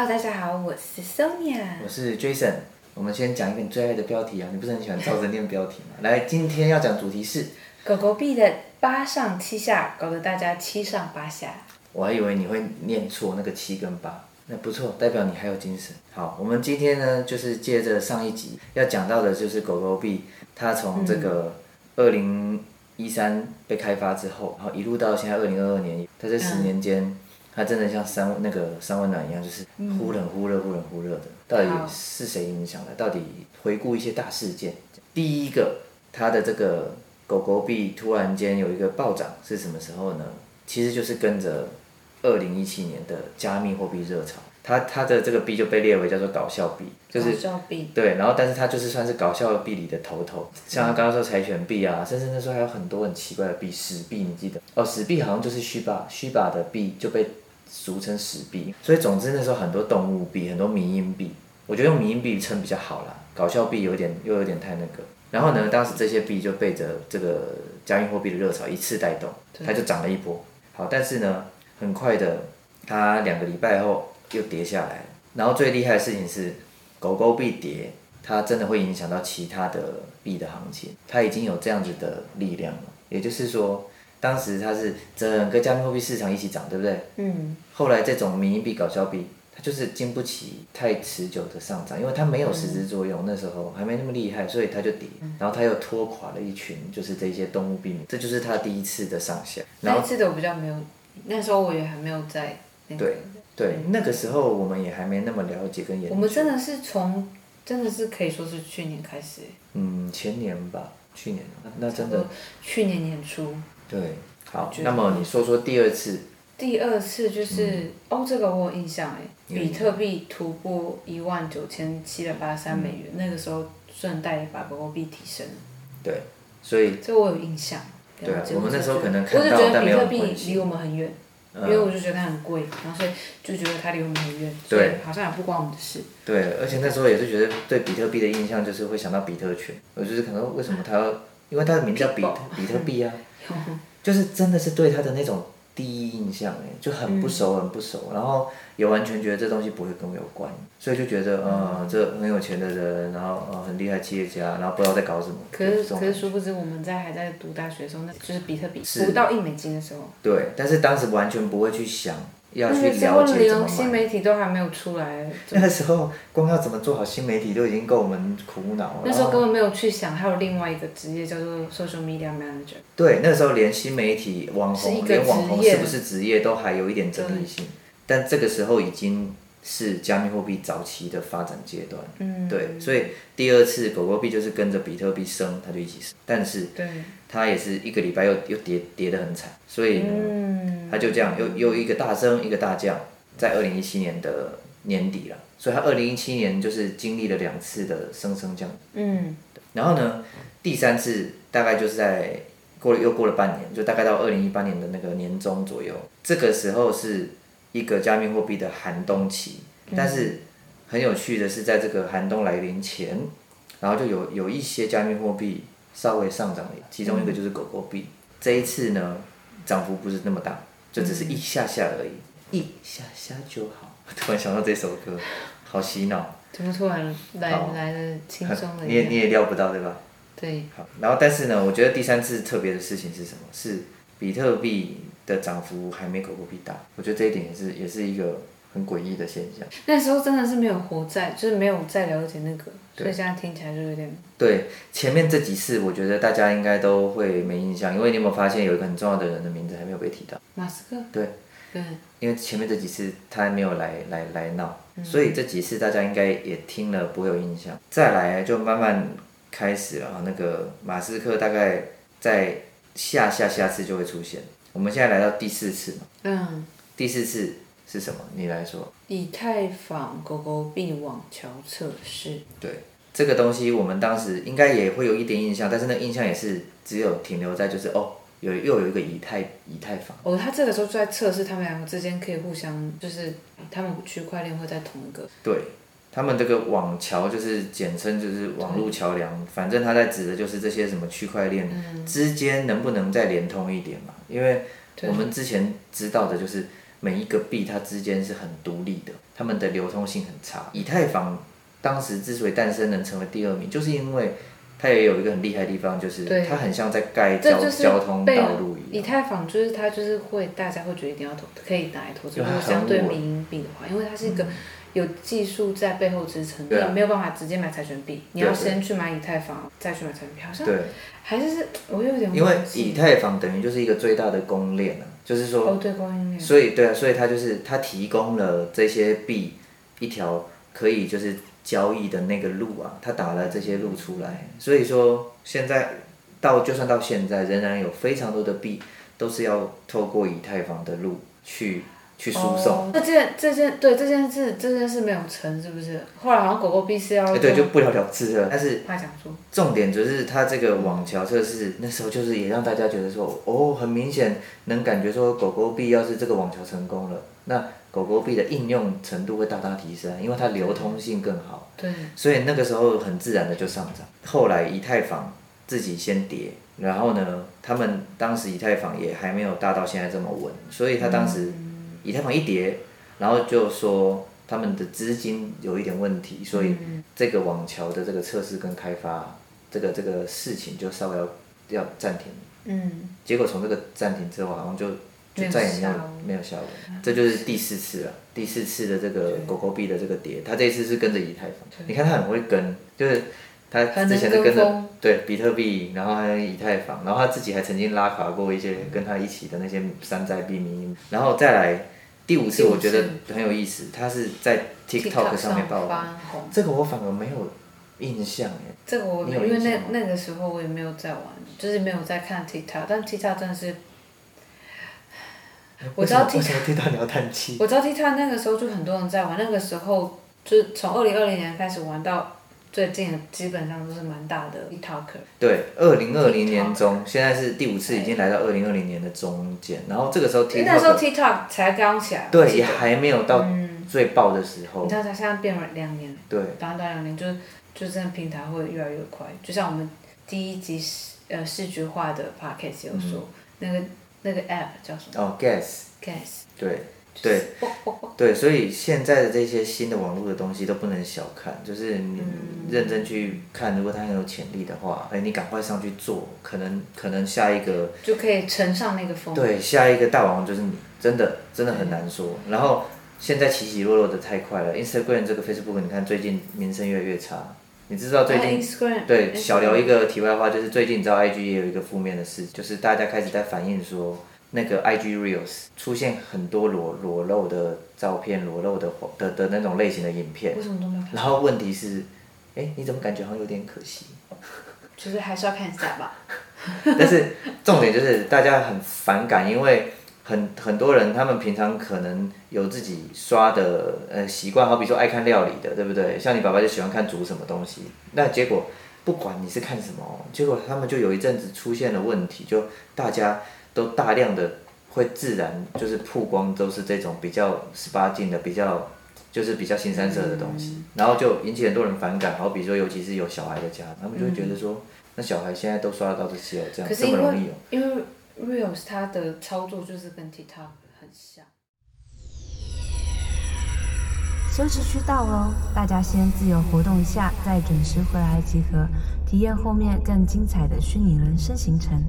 Hello，大家好，我是 Sonia，我是 Jason。我们先讲一个你最爱的标题啊，你不是很喜欢照着念标题吗？来，今天要讲主题是狗狗币的八上七下，搞得大家七上八下。我还以为你会念错那个七跟八，那不错，代表你还有精神。好，我们今天呢，就是接着上一集要讲到的，就是狗狗币，它从这个二零一三被开发之后，然后一路到现在二零二二年，它这十年间。嗯它真的像三那个三温暖一样，就是忽冷忽热、忽冷忽热的。到底是谁影响的？到底回顾一些大事件。第一个，它的这个狗狗币突然间有一个暴涨是什么时候呢？其实就是跟着二零一七年的加密货币热潮，它它的这个币就被列为叫做搞笑币，就是搞笑币。对，然后但是它就是算是搞笑币里的头头，像他刚刚说柴犬币啊，甚至那时候还有很多很奇怪的币，史币你记得？哦，史币好像就是虚霸虚霸的币就被。俗称史币，所以总之那时候很多动物币，很多迷因币，我觉得用迷因币称比较好啦，搞笑币有点又有点太那个。然后呢，当时这些币就被着这个加密货币的热潮一次带动，它就涨了一波。好，但是呢，很快的，它两个礼拜后又跌下来。然后最厉害的事情是，狗狗币跌，它真的会影响到其他的币的行情，它已经有这样子的力量了，也就是说。当时它是整个加密货币市场一起涨，对不对？嗯。后来这种民营币、搞笑币，它就是经不起太持久的上涨，因为它没有实质作用，嗯、那时候还没那么厉害，所以它就跌。嗯、然后它又拖垮了一群，就是这些动物币，这就是它第一次的上下。然后那一次的我比较没有，那时候我也还没有在、那个。对对，嗯、那个时候我们也还没那么了解跟研究。我们真的是从，真的是可以说是去年开始。嗯，前年吧，去年。那真的。去年年初。对，好，那么你说说第二次。第二次就是、嗯、哦，这个我有印象哎，比特币突破一万九千七百八十三美元，嗯、那个时候顺带把狗狗币提升。对，所以。这我有印象。对啊，我们那时候可能看到，我就觉得比特币离我们很远，因为我就觉得它很贵，然后所以就觉得它离我们很远，对，好像也不关我们的事。对，而且那时候也是觉得对比特币的印象就是会想到比特犬，我就是可能为什么它要，因为它的名叫比特比特币啊。就是真的是对它的那种第一印象哎，就很不熟很不熟，嗯、然后也完全觉得这东西不会跟我有关，所以就觉得嗯，嗯这很有钱的人，然后呃很厉害企业家，然后不知道在搞什么。可是可是殊不知我们在还在读大学的时候，那就是比特币不到一美金的时候。对，但是当时完全不会去想。要去了解怎么连新媒体都还没有出来。那个时候，光要怎么做好新媒体都已经够我们苦恼了。那时候根本没有去想，还有另外一个职业叫做 social media manager。对，那时候连新媒体网红，连网红是不是职业都还有一点争议性。但这个时候已经是加密货币早期的发展阶段。嗯。对，所以第二次狗狗币就是跟着比特币升，它就一起升。但是。对。它也是一个礼拜又又跌跌得很惨，所以呢，它就这样又又一个大升一个大降，在二零一七年的年底了，所以它二零一七年就是经历了两次的升升降。嗯，然后呢，第三次大概就是在过了又过了半年，就大概到二零一八年的那个年中左右，这个时候是一个加密货币的寒冬期，但是很有趣的是，在这个寒冬来临前，然后就有有一些加密货币。稍微上涨了，其中一个就是狗狗币。嗯、这一次呢，涨幅不是那么大，就只是一下下而已，嗯、一下下就好。突然想到这首歌，好洗脑。怎么突然来好来的轻松的？你也你也料不到对吧？对。好，然后但是呢，我觉得第三次特别的事情是什么？是比特币的涨幅还没狗狗币大。我觉得这一点也是也是一个。很诡异的现象。那时候真的是没有活在，就是没有再了解那个，所以现在听起来就有点。对，前面这几次我觉得大家应该都会没印象，因为你有没有发现有一个很重要的人的名字还没有被提到？马斯克。对。对。因为前面这几次他还没有来来来闹，嗯、所以这几次大家应该也听了不会有印象。再来就慢慢开始了，那个马斯克大概在下下下次就会出现。我们现在来到第四次嘛。嗯。第四次。是什么？你来说。以太坊狗狗币网桥测试。对，这个东西我们当时应该也会有一点印象，但是那个印象也是只有停留在就是哦，有又有一个以太以太坊。哦，他这个时候就在测试他们两个之间可以互相，就是他们区块链会在同一个。对，他们这个网桥就是简称就是网络桥梁，反正他在指的就是这些什么区块链之间能不能再连通一点嘛？因为我们之前知道的就是。每一个币它之间是很独立的，它们的流通性很差。以太坊当时之所以诞生能成为第二名，就是因为它也有一个很厉害的地方，就是它很像在盖交交通道路一样。以太坊就是它就是会大家会觉得一定要投，可以拿来投资，如果相对民营币的话，因为它是一个。有技术在背后支撑，你没有办法直接买柴权币，你要先去买以太坊，再去买柴权币，好像还是是，我有点。因为以太坊等于就是一个最大的公链啊，就是说，哦对，供应链。所以对啊，所以它就是它提供了这些币一条可以就是交易的那个路啊，它打了这些路出来，所以说现在到就算到现在，仍然有非常多的币都是要透过以太坊的路去。去输送。那这件这件对这件事这件事没有成是不是？后来好像狗狗币是要。哎，对，就不了了之了。但是。他讲说。重点就是他这个网桥测试，那时候就是也让大家觉得说，哦，很明显能感觉说狗狗币要是这个网桥成功了，那狗狗币的应用程度会大大提升，因为它流通性更好。对。所以那个时候很自然的就上涨。后来以太坊自己先跌，然后呢，他们当时以太坊也还没有大到现在这么稳，所以他当时。以太坊一跌，然后就说他们的资金有一点问题，所以这个网桥的这个测试跟开发，这个这个事情就稍微要要暂停。嗯。结果从这个暂停之后，好像就就再也没有没有下文。这就是第四次了，第四次的这个狗狗币的这个跌，它这一次是跟着以太坊。你看它很会跟，就是他之前是跟着对比特币，然后还有以太坊，然后他自己还曾经拉垮过一些跟他一起的那些山寨币民，然后再来。第五次我觉得很有意思，他是在 TikTok 上面爆红，这个我反而没有印象耶。这个我，因为那那个时候我也没有在玩，就是没有在看 TikTok，但 TikTok 真的是，我知道 TikTok 你要叹气。我知道 TikTok 那个时候就很多人在玩，那个时候就是从二零二零年开始玩到。最近基本上都是蛮大的 TikToker。对，二零二零年中，现在是第五次，已经来到二零二零年的中间。然后这个时候 TikTok，那时候 TikTok 才刚起来。对，也还没有到最爆的时候。你知道它现在变了两年。对。短短两年，就就这个平台会越来越快。就像我们第一集视呃视觉化的 Podcast 有说，那个那个 App 叫什么？哦。Gas。对。对，对，所以现在的这些新的网络的东西都不能小看，就是你认真去看，如果它很有潜力的话，哎，你赶快上去做，可能可能下一个就可以乘上那个风。对，下一个大王就是你，真的真的很难说。嗯、然后现在起起落落的太快了，Instagram 这个 Facebook，你看最近名声越来越差，你知道最近。对，小聊一个题外话，就是最近你知道 IG 也有一个负面的事，就是大家开始在反映说。那个 IG Reels 出现很多裸裸露的照片，裸露的的的那种类型的影片。为什么都没有看？然后问题是，哎，你怎么感觉好像有点可惜？就是还是要看一下吧。但是重点就是大家很反感，因为很很多人他们平常可能有自己刷的呃习惯，好比说爱看料理的，对不对？像你爸爸就喜欢看煮什么东西，那结果不管你是看什么，结果他们就有一阵子出现了问题，就大家。都大量的会自然就是曝光，都是这种比较十八禁的，比较就是比较新三色的东西，嗯、然后就引起很多人反感。好比说，尤其是有小孩的家，他们就会觉得说，嗯、那小孩现在都刷得到这些，这样这么容易哦。因为 Reels 它的操作就是跟 TikTok 很像。休息区到喽，大家先自由活动一下，再准时回来集合，体验后面更精彩的虚拟人生行程。